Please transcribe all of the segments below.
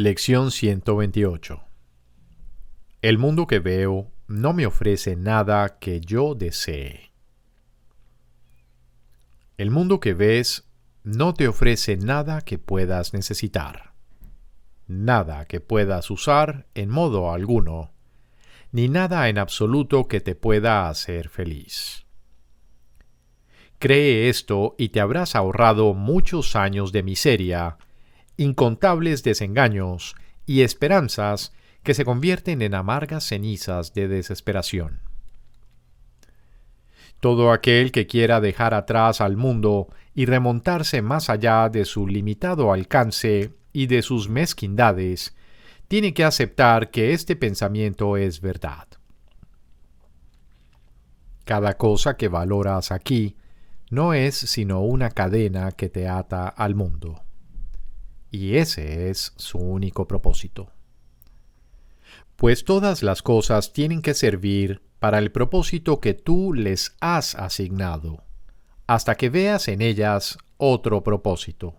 Lección 128. El mundo que veo no me ofrece nada que yo desee. El mundo que ves no te ofrece nada que puedas necesitar, nada que puedas usar en modo alguno, ni nada en absoluto que te pueda hacer feliz. Cree esto y te habrás ahorrado muchos años de miseria, incontables desengaños y esperanzas que se convierten en amargas cenizas de desesperación. Todo aquel que quiera dejar atrás al mundo y remontarse más allá de su limitado alcance y de sus mezquindades, tiene que aceptar que este pensamiento es verdad. Cada cosa que valoras aquí no es sino una cadena que te ata al mundo. Y ese es su único propósito. Pues todas las cosas tienen que servir para el propósito que tú les has asignado, hasta que veas en ellas otro propósito.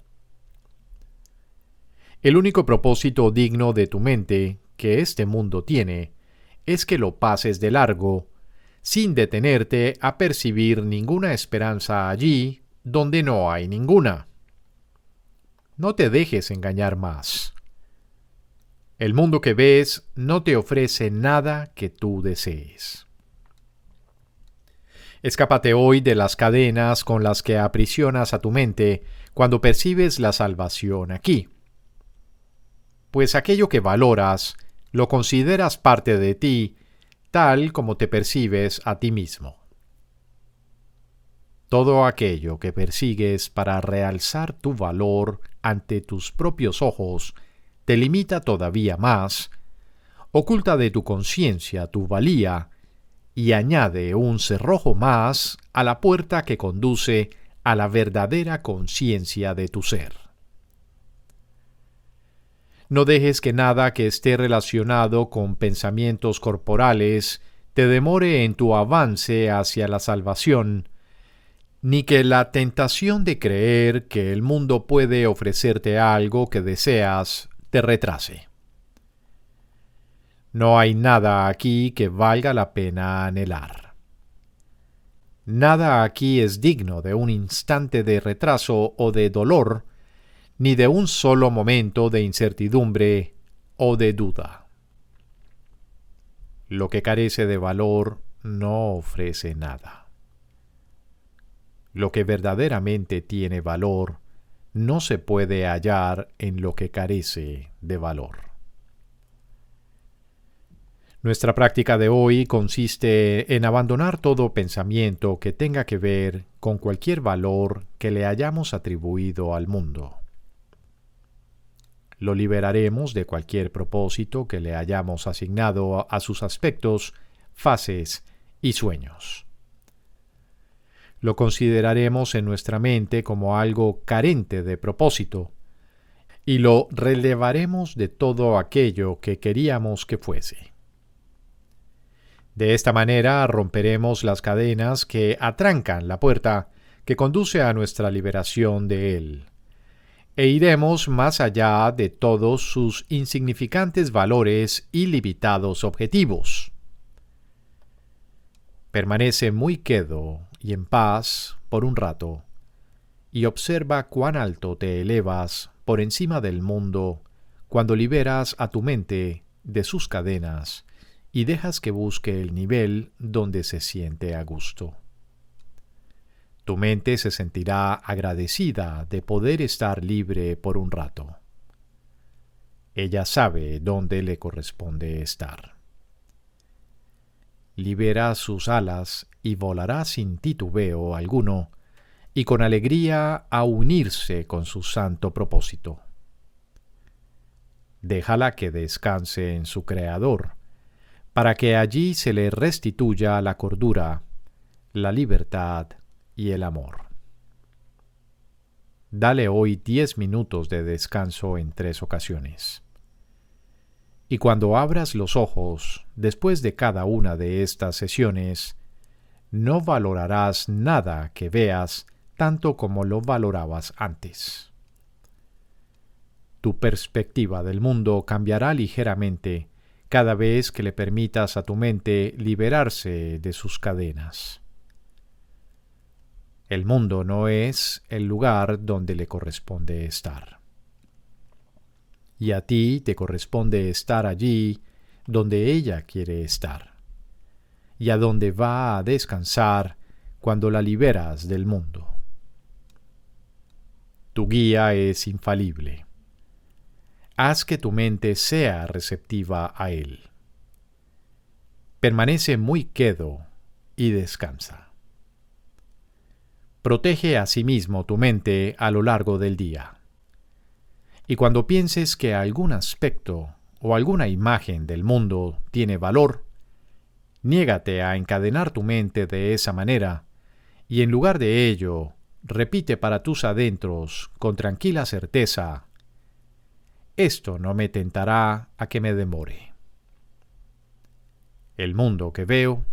El único propósito digno de tu mente que este mundo tiene es que lo pases de largo, sin detenerte a percibir ninguna esperanza allí donde no hay ninguna. No te dejes engañar más. El mundo que ves no te ofrece nada que tú desees. Escápate hoy de las cadenas con las que aprisionas a tu mente cuando percibes la salvación aquí. Pues aquello que valoras lo consideras parte de ti, tal como te percibes a ti mismo. Todo aquello que persigues para realzar tu valor ante tus propios ojos te limita todavía más, oculta de tu conciencia tu valía y añade un cerrojo más a la puerta que conduce a la verdadera conciencia de tu ser. No dejes que nada que esté relacionado con pensamientos corporales te demore en tu avance hacia la salvación, ni que la tentación de creer que el mundo puede ofrecerte algo que deseas te retrase. No hay nada aquí que valga la pena anhelar. Nada aquí es digno de un instante de retraso o de dolor, ni de un solo momento de incertidumbre o de duda. Lo que carece de valor no ofrece nada. Lo que verdaderamente tiene valor no se puede hallar en lo que carece de valor. Nuestra práctica de hoy consiste en abandonar todo pensamiento que tenga que ver con cualquier valor que le hayamos atribuido al mundo. Lo liberaremos de cualquier propósito que le hayamos asignado a sus aspectos, fases y sueños. Lo consideraremos en nuestra mente como algo carente de propósito y lo relevaremos de todo aquello que queríamos que fuese. De esta manera romperemos las cadenas que atrancan la puerta que conduce a nuestra liberación de él, e iremos más allá de todos sus insignificantes valores y limitados objetivos. Permanece muy quedo y en paz por un rato, y observa cuán alto te elevas por encima del mundo cuando liberas a tu mente de sus cadenas y dejas que busque el nivel donde se siente a gusto. Tu mente se sentirá agradecida de poder estar libre por un rato. Ella sabe dónde le corresponde estar. Libera sus alas y volará sin titubeo alguno, y con alegría a unirse con su santo propósito. déjala que descanse en su Creador, para que allí se le restituya la cordura, la libertad y el amor. Dale hoy diez minutos de descanso en tres ocasiones. Y cuando abras los ojos después de cada una de estas sesiones, no valorarás nada que veas tanto como lo valorabas antes. Tu perspectiva del mundo cambiará ligeramente cada vez que le permitas a tu mente liberarse de sus cadenas. El mundo no es el lugar donde le corresponde estar. Y a ti te corresponde estar allí donde ella quiere estar, y a donde va a descansar cuando la liberas del mundo. Tu guía es infalible. Haz que tu mente sea receptiva a él. Permanece muy quedo y descansa. Protege a sí mismo tu mente a lo largo del día. Y cuando pienses que algún aspecto o alguna imagen del mundo tiene valor, niégate a encadenar tu mente de esa manera y en lugar de ello, repite para tus adentros con tranquila certeza, esto no me tentará a que me demore. El mundo que veo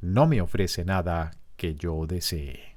no me ofrece nada que yo desee.